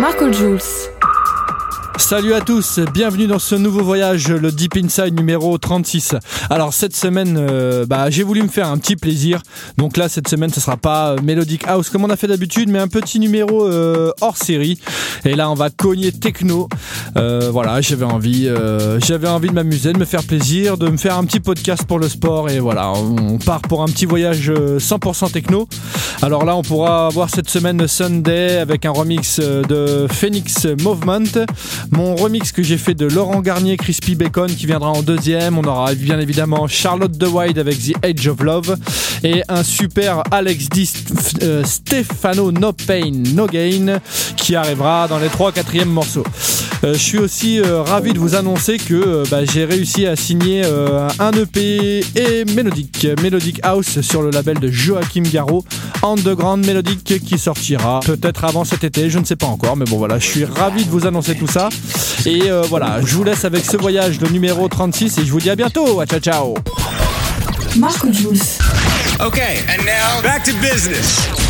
Marco Jules. Salut à tous, bienvenue dans ce nouveau voyage, le Deep Inside numéro 36. Alors cette semaine, euh, bah, j'ai voulu me faire un petit plaisir. Donc là, cette semaine, ce sera pas euh, Melodic House comme on a fait d'habitude, mais un petit numéro euh, hors série. Et là, on va cogner techno. voilà, j'avais envie, j'avais envie de m'amuser, de me faire plaisir, de me faire un petit podcast pour le sport. Et voilà, on part pour un petit voyage 100% techno. Alors là, on pourra voir cette semaine Sunday avec un remix de Phoenix Movement. Mon remix que j'ai fait de Laurent Garnier, Crispy Bacon qui viendra en deuxième. On aura bien évidemment Charlotte de Wide avec The Age of Love et un super Alex D. Euh, Stefano No Pain No Gain qui arrivera dans les 3 4e morceaux. Euh, je suis aussi euh, ravi de vous annoncer que bah, j'ai réussi à signer un EP et mélodique, Melodic House sur le label de Joachim Garraud, Underground Melodic qui sortira peut-être avant cet été, je ne sais pas encore, mais bon voilà, je suis ravi de vous annoncer tout ça. Et euh, voilà, je vous laisse avec ce voyage, le numéro 36, et je vous dis à bientôt. Ciao, ciao. Marco Jules. Okay, and now back to business.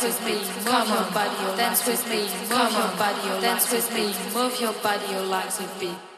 Dance with me, move your body, dance with me, move your body, dance with me, move your body, your legs with beat.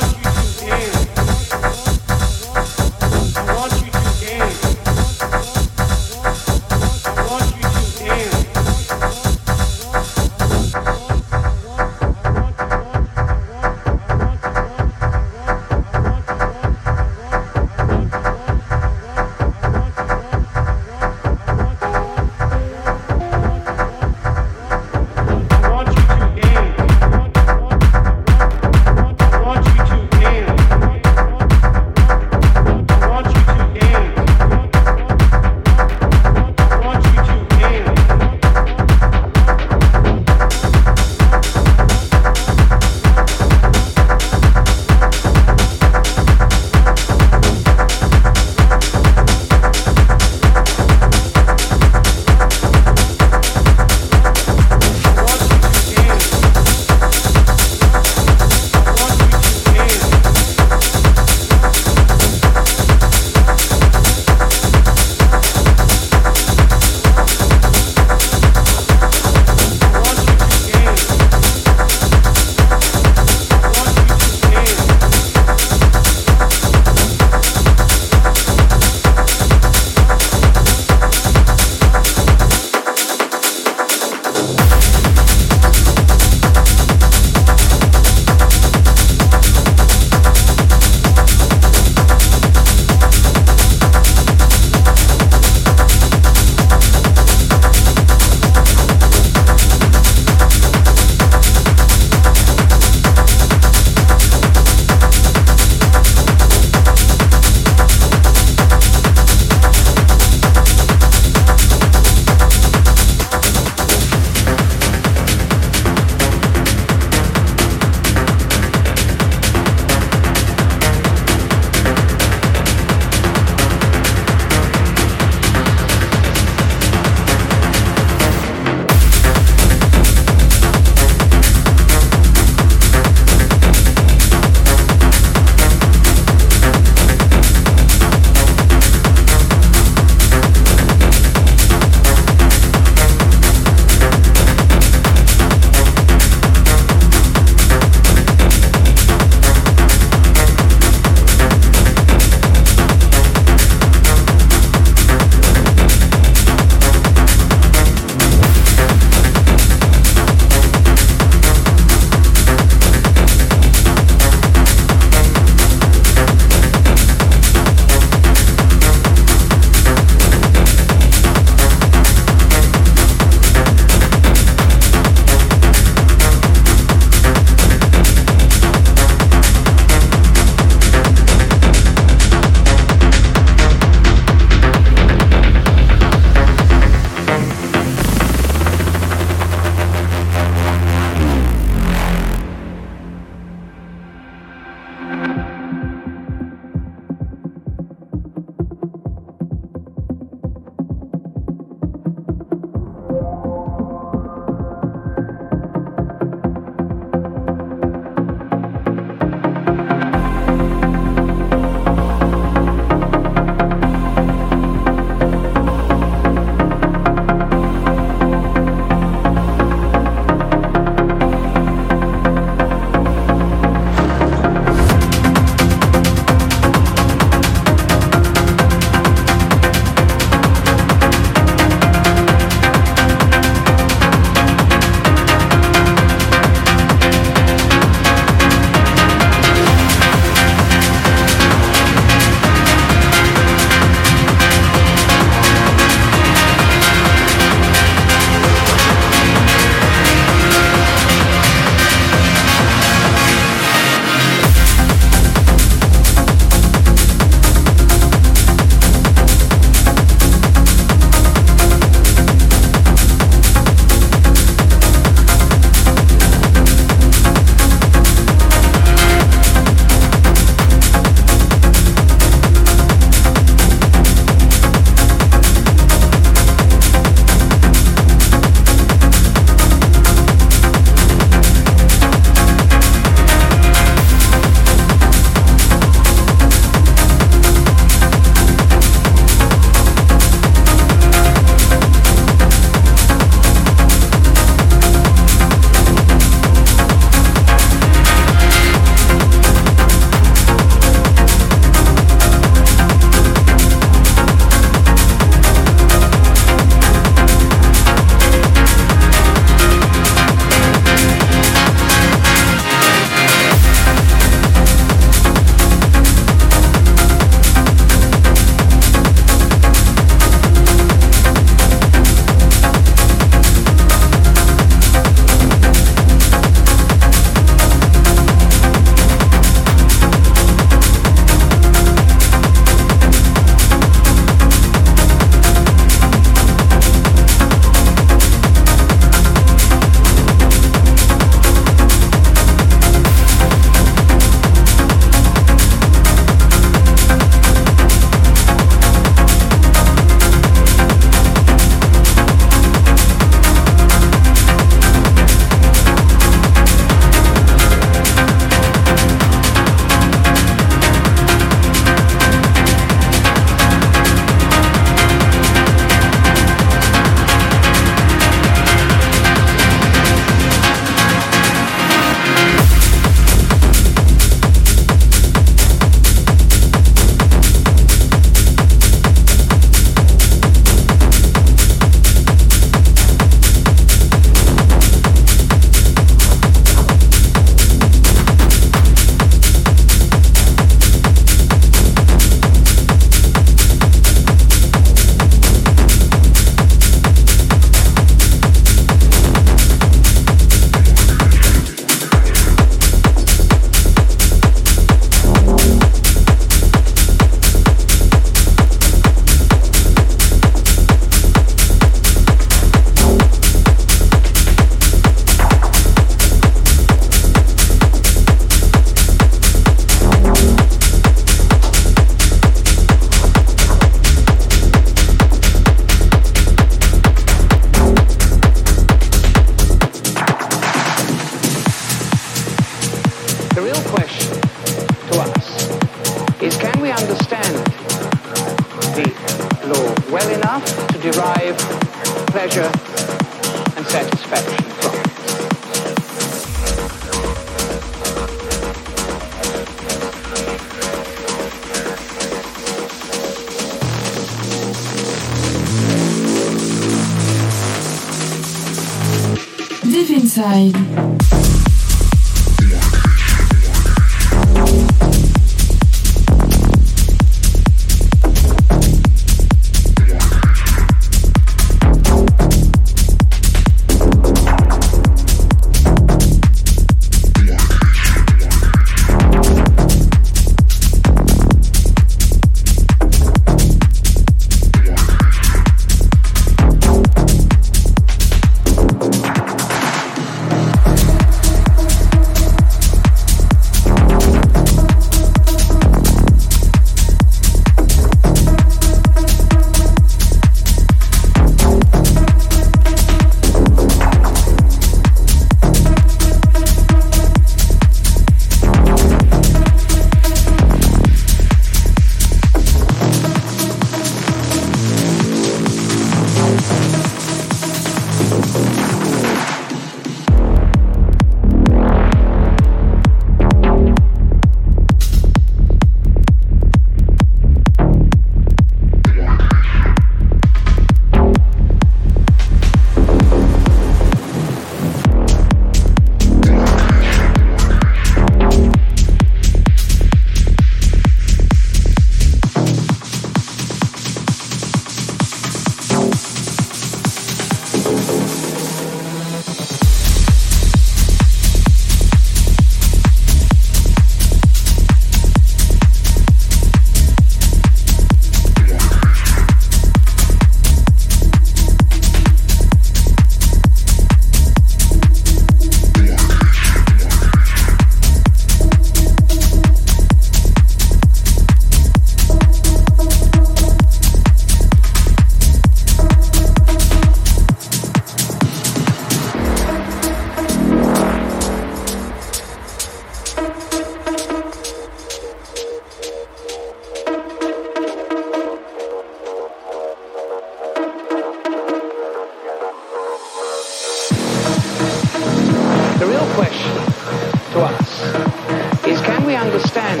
understand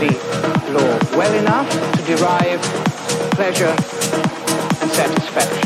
the law well enough to derive pleasure and satisfaction.